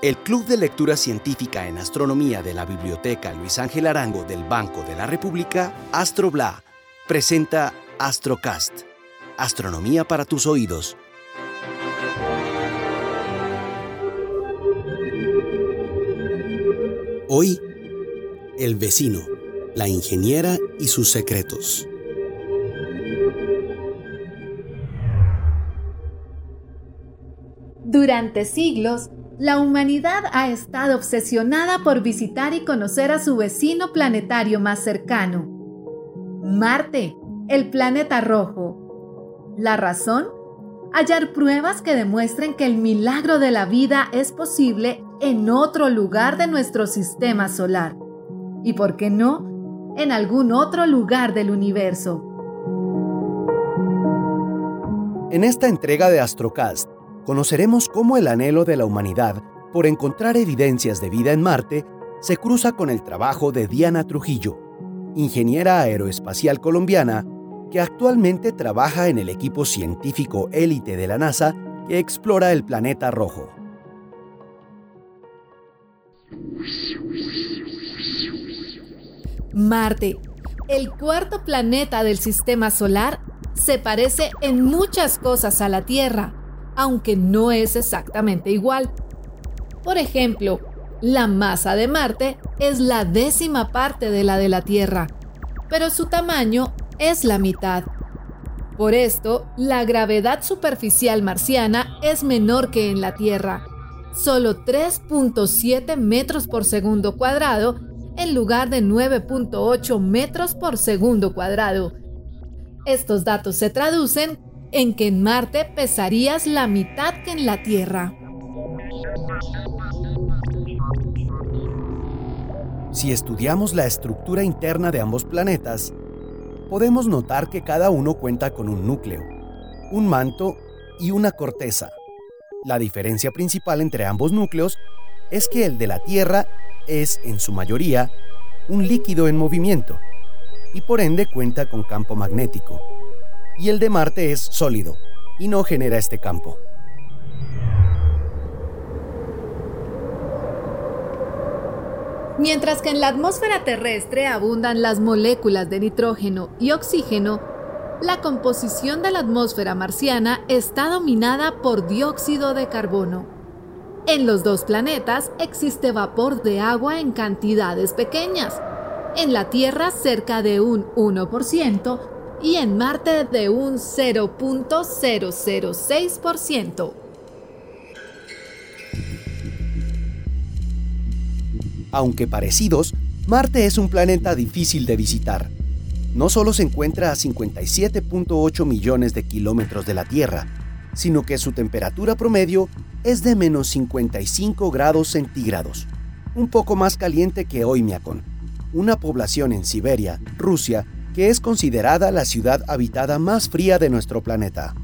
El Club de Lectura Científica en Astronomía de la Biblioteca Luis Ángel Arango del Banco de la República, AstroBla, presenta Astrocast, Astronomía para tus oídos. Hoy, el vecino, la ingeniera y sus secretos. Durante siglos, la humanidad ha estado obsesionada por visitar y conocer a su vecino planetario más cercano, Marte, el planeta rojo. ¿La razón? Hallar pruebas que demuestren que el milagro de la vida es posible en otro lugar de nuestro sistema solar. Y por qué no, en algún otro lugar del universo. En esta entrega de Astrocast, conoceremos cómo el anhelo de la humanidad por encontrar evidencias de vida en Marte se cruza con el trabajo de Diana Trujillo, ingeniera aeroespacial colombiana que actualmente trabaja en el equipo científico élite de la NASA que explora el planeta rojo. Marte, el cuarto planeta del sistema solar, se parece en muchas cosas a la Tierra aunque no es exactamente igual. Por ejemplo, la masa de Marte es la décima parte de la de la Tierra, pero su tamaño es la mitad. Por esto, la gravedad superficial marciana es menor que en la Tierra, solo 3.7 metros por segundo cuadrado en lugar de 9.8 metros por segundo cuadrado. Estos datos se traducen en que en Marte pesarías la mitad que en la Tierra. Si estudiamos la estructura interna de ambos planetas, podemos notar que cada uno cuenta con un núcleo, un manto y una corteza. La diferencia principal entre ambos núcleos es que el de la Tierra es, en su mayoría, un líquido en movimiento y por ende cuenta con campo magnético y el de Marte es sólido y no genera este campo. Mientras que en la atmósfera terrestre abundan las moléculas de nitrógeno y oxígeno, la composición de la atmósfera marciana está dominada por dióxido de carbono. En los dos planetas existe vapor de agua en cantidades pequeñas. En la Tierra cerca de un 1% y en Marte de un 0.006%. Aunque parecidos, Marte es un planeta difícil de visitar. No solo se encuentra a 57.8 millones de kilómetros de la Tierra, sino que su temperatura promedio es de menos 55 grados centígrados, un poco más caliente que Oymyakon, una población en Siberia, Rusia que es considerada la ciudad habitada más fría de nuestro planeta.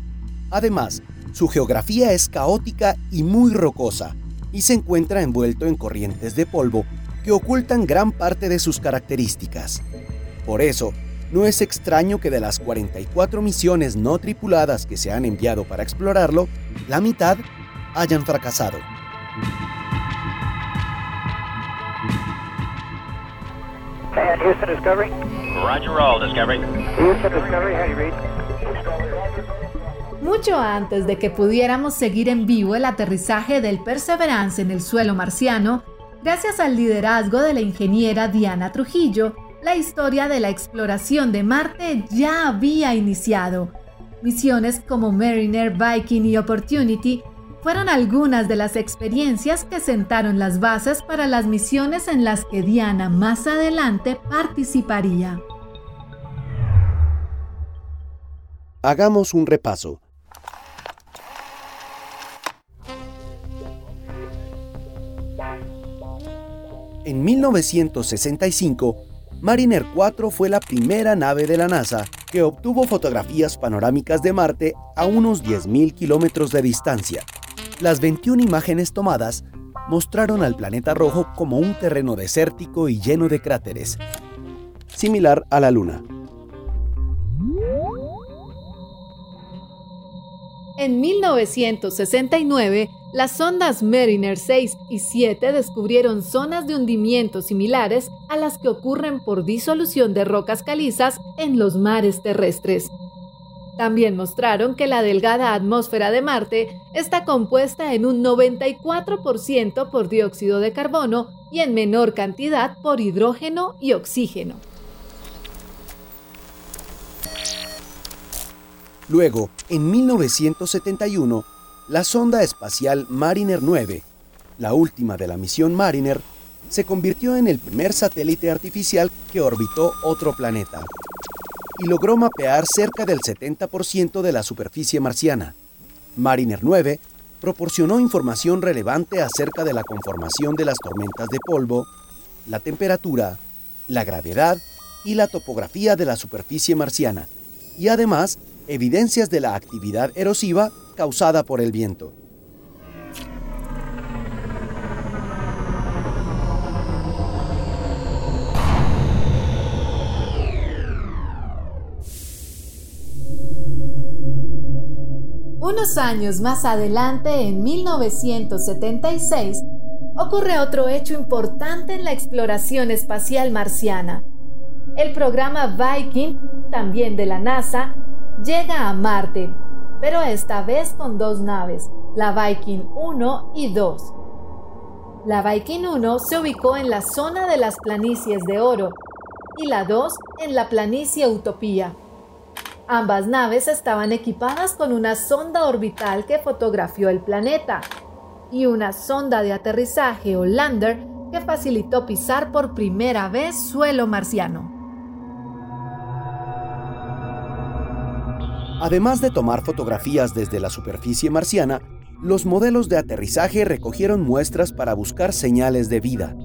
Además, su geografía es caótica y muy rocosa, y se encuentra envuelto en corrientes de polvo que ocultan gran parte de sus características. Por eso, no es extraño que de las 44 misiones no tripuladas que se han enviado para explorarlo, la mitad hayan fracasado. Houston Discovery. Roger roll, Discovery. Houston Discovery, how you read? Mucho antes de que pudiéramos seguir en vivo el aterrizaje del Perseverance en el suelo marciano, gracias al liderazgo de la ingeniera Diana Trujillo, la historia de la exploración de Marte ya había iniciado. Misiones como Mariner, Viking y Opportunity fueron algunas de las experiencias que sentaron las bases para las misiones en las que Diana más adelante participaría. Hagamos un repaso. En 1965, Mariner 4 fue la primera nave de la NASA que obtuvo fotografías panorámicas de Marte a unos 10.000 kilómetros de distancia. Las 21 imágenes tomadas mostraron al planeta rojo como un terreno desértico y lleno de cráteres, similar a la Luna. En 1969, las sondas Mariner 6 y 7 descubrieron zonas de hundimiento similares a las que ocurren por disolución de rocas calizas en los mares terrestres. También mostraron que la delgada atmósfera de Marte está compuesta en un 94% por dióxido de carbono y en menor cantidad por hidrógeno y oxígeno. Luego, en 1971, la sonda espacial Mariner 9, la última de la misión Mariner, se convirtió en el primer satélite artificial que orbitó otro planeta y logró mapear cerca del 70% de la superficie marciana. Mariner 9 proporcionó información relevante acerca de la conformación de las tormentas de polvo, la temperatura, la gravedad y la topografía de la superficie marciana, y además evidencias de la actividad erosiva causada por el viento. Unos años más adelante, en 1976, ocurre otro hecho importante en la exploración espacial marciana. El programa Viking, también de la NASA, llega a Marte pero esta vez con dos naves, la Viking 1 y 2. La Viking 1 se ubicó en la zona de las planicies de Oro y la 2 en la planicie Utopía. Ambas naves estaban equipadas con una sonda orbital que fotografió el planeta y una sonda de aterrizaje o lander que facilitó pisar por primera vez suelo marciano. Además de tomar fotografías desde la superficie marciana, los modelos de aterrizaje recogieron muestras para buscar señales de vida.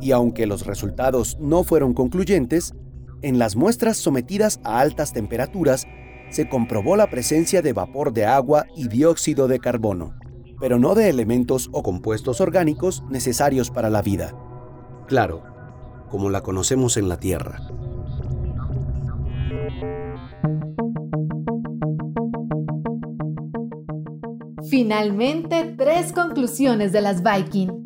Y aunque los resultados no fueron concluyentes, en las muestras sometidas a altas temperaturas se comprobó la presencia de vapor de agua y dióxido de carbono, pero no de elementos o compuestos orgánicos necesarios para la vida. Claro, como la conocemos en la Tierra. Finalmente, tres conclusiones de las Viking.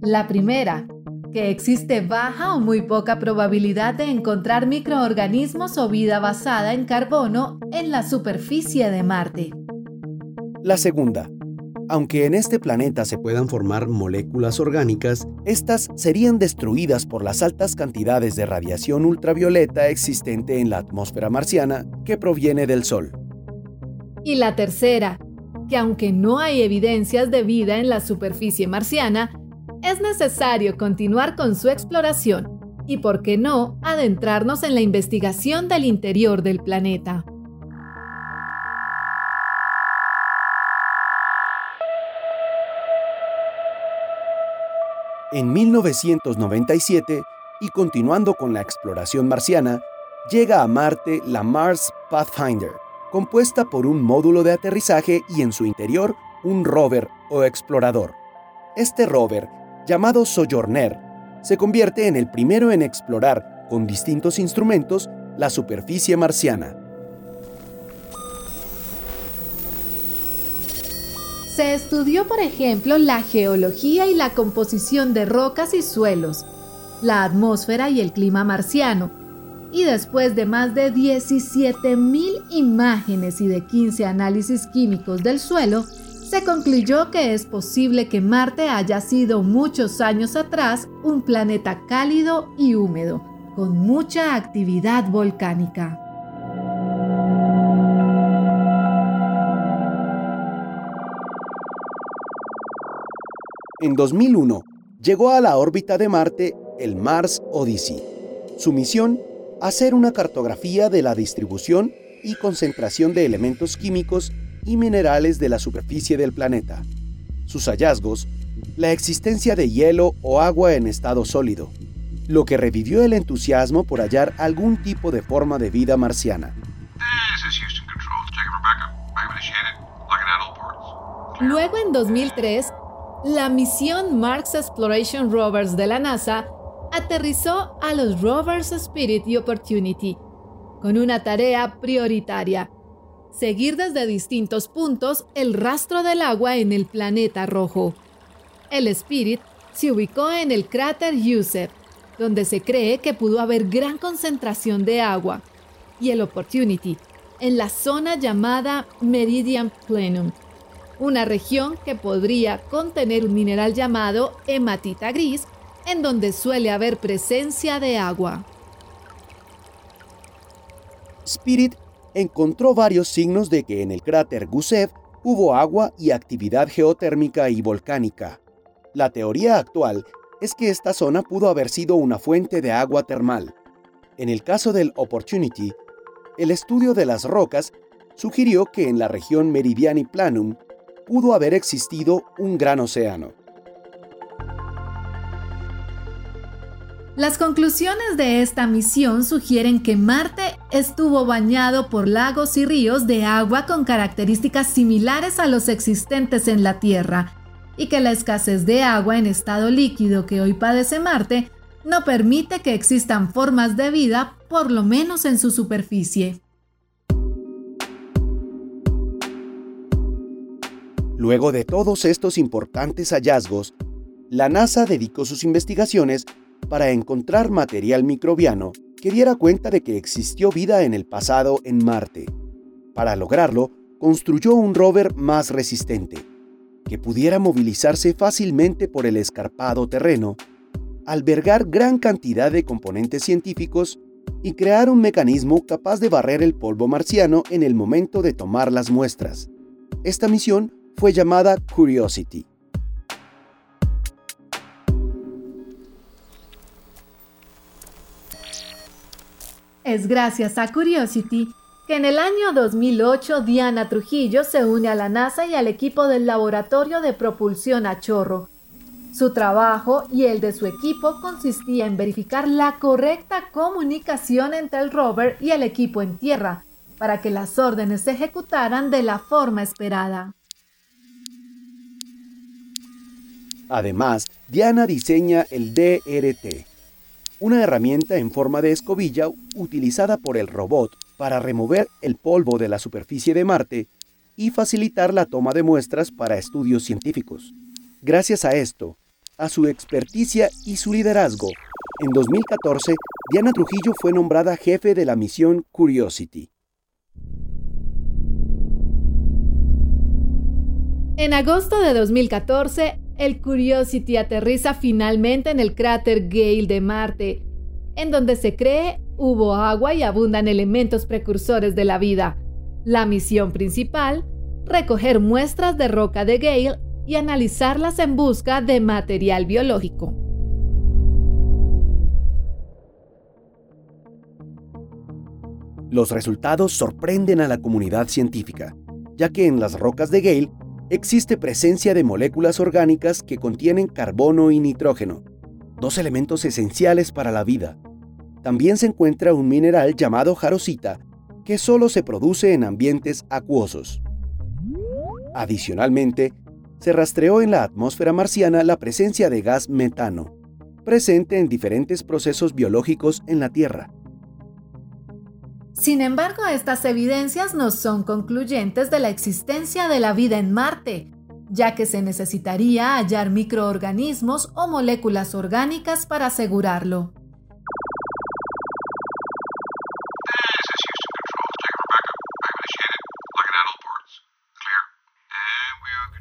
La primera, que existe baja o muy poca probabilidad de encontrar microorganismos o vida basada en carbono en la superficie de Marte. La segunda, aunque en este planeta se puedan formar moléculas orgánicas, estas serían destruidas por las altas cantidades de radiación ultravioleta existente en la atmósfera marciana que proviene del Sol. Y la tercera, que aunque no hay evidencias de vida en la superficie marciana, es necesario continuar con su exploración y, por qué no, adentrarnos en la investigación del interior del planeta. En 1997, y continuando con la exploración marciana, llega a Marte la Mars Pathfinder, compuesta por un módulo de aterrizaje y en su interior un rover o explorador. Este rover, llamado Sojourner, se convierte en el primero en explorar, con distintos instrumentos, la superficie marciana. Se estudió, por ejemplo, la geología y la composición de rocas y suelos, la atmósfera y el clima marciano, y después de más de 17.000 imágenes y de 15 análisis químicos del suelo, se concluyó que es posible que Marte haya sido muchos años atrás un planeta cálido y húmedo, con mucha actividad volcánica. En 2001, llegó a la órbita de Marte el Mars Odyssey. Su misión hacer una cartografía de la distribución y concentración de elementos químicos y minerales de la superficie del planeta. Sus hallazgos, la existencia de hielo o agua en estado sólido, lo que revivió el entusiasmo por hallar algún tipo de forma de vida marciana. Luego en 2003, la misión Mars Exploration Rovers de la NASA aterrizó a los rovers Spirit y Opportunity con una tarea prioritaria, seguir desde distintos puntos el rastro del agua en el planeta rojo. El Spirit se ubicó en el cráter Yusef, donde se cree que pudo haber gran concentración de agua, y el Opportunity, en la zona llamada Meridian Plenum, una región que podría contener un mineral llamado hematita gris, en donde suele haber presencia de agua. Spirit encontró varios signos de que en el cráter Gusev hubo agua y actividad geotérmica y volcánica. La teoría actual es que esta zona pudo haber sido una fuente de agua termal. En el caso del Opportunity, el estudio de las rocas sugirió que en la región Meridiani Planum pudo haber existido un gran océano. Las conclusiones de esta misión sugieren que Marte estuvo bañado por lagos y ríos de agua con características similares a los existentes en la Tierra, y que la escasez de agua en estado líquido que hoy padece Marte no permite que existan formas de vida, por lo menos en su superficie. Luego de todos estos importantes hallazgos, la NASA dedicó sus investigaciones para encontrar material microbiano que diera cuenta de que existió vida en el pasado en Marte. Para lograrlo, construyó un rover más resistente, que pudiera movilizarse fácilmente por el escarpado terreno, albergar gran cantidad de componentes científicos y crear un mecanismo capaz de barrer el polvo marciano en el momento de tomar las muestras. Esta misión fue llamada Curiosity. Es gracias a Curiosity que en el año 2008 Diana Trujillo se une a la NASA y al equipo del Laboratorio de Propulsión a Chorro. Su trabajo y el de su equipo consistía en verificar la correcta comunicación entre el rover y el equipo en tierra, para que las órdenes se ejecutaran de la forma esperada. Además, Diana diseña el DRT, una herramienta en forma de escobilla utilizada por el robot para remover el polvo de la superficie de Marte y facilitar la toma de muestras para estudios científicos. Gracias a esto, a su experticia y su liderazgo, en 2014, Diana Trujillo fue nombrada jefe de la misión Curiosity. En agosto de 2014, el Curiosity aterriza finalmente en el cráter Gale de Marte, en donde se cree hubo agua y abundan elementos precursores de la vida. La misión principal, recoger muestras de roca de Gale y analizarlas en busca de material biológico. Los resultados sorprenden a la comunidad científica, ya que en las rocas de Gale existe presencia de moléculas orgánicas que contienen carbono y nitrógeno, dos elementos esenciales para la vida. También se encuentra un mineral llamado jarosita, que solo se produce en ambientes acuosos. Adicionalmente, se rastreó en la atmósfera marciana la presencia de gas metano, presente en diferentes procesos biológicos en la Tierra. Sin embargo, estas evidencias no son concluyentes de la existencia de la vida en Marte, ya que se necesitaría hallar microorganismos o moléculas orgánicas para asegurarlo.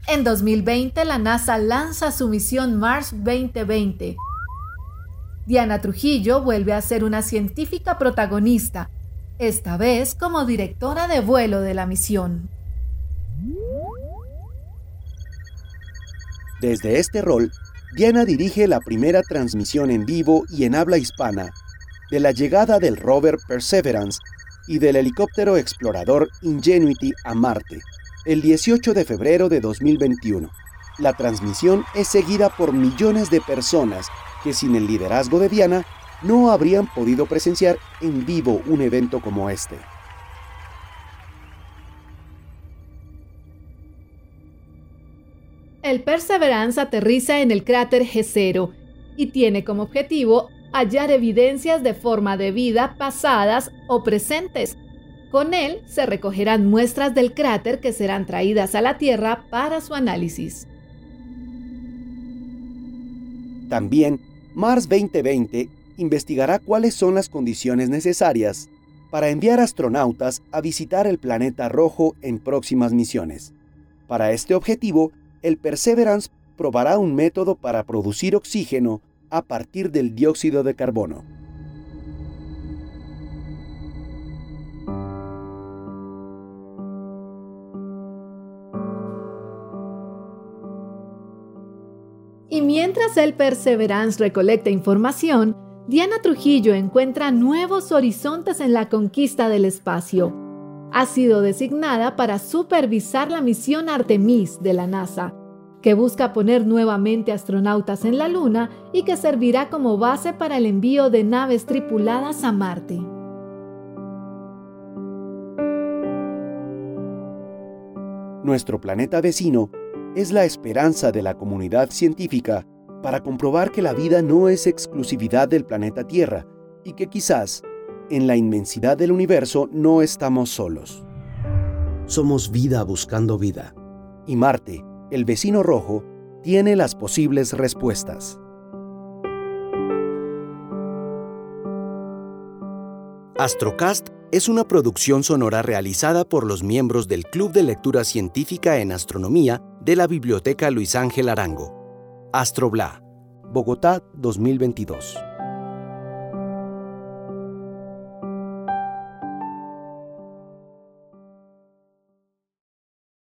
En 2020, la NASA lanza su misión Mars 2020. Diana Trujillo vuelve a ser una científica protagonista, esta vez como directora de vuelo de la misión. Desde este rol, Diana dirige la primera transmisión en vivo y en habla hispana de la llegada del rover Perseverance y del helicóptero explorador Ingenuity a Marte, el 18 de febrero de 2021. La transmisión es seguida por millones de personas que sin el liderazgo de Diana no habrían podido presenciar en vivo un evento como este. El Perseverance aterriza en el cráter G0 y tiene como objetivo hallar evidencias de forma de vida pasadas o presentes. Con él se recogerán muestras del cráter que serán traídas a la Tierra para su análisis. También, Mars 2020 investigará cuáles son las condiciones necesarias para enviar astronautas a visitar el planeta rojo en próximas misiones. Para este objetivo, el Perseverance probará un método para producir oxígeno a partir del dióxido de carbono. Y mientras el Perseverance recolecta información, Diana Trujillo encuentra nuevos horizontes en la conquista del espacio. Ha sido designada para supervisar la misión Artemis de la NASA, que busca poner nuevamente astronautas en la Luna y que servirá como base para el envío de naves tripuladas a Marte. Nuestro planeta vecino es la esperanza de la comunidad científica para comprobar que la vida no es exclusividad del planeta Tierra y que quizás, en la inmensidad del universo, no estamos solos. Somos vida buscando vida. Y Marte, el vecino rojo, tiene las posibles respuestas. Astrocast es una producción sonora realizada por los miembros del Club de Lectura Científica en Astronomía de la Biblioteca Luis Ángel Arango. Astrobla, Bogotá 2022.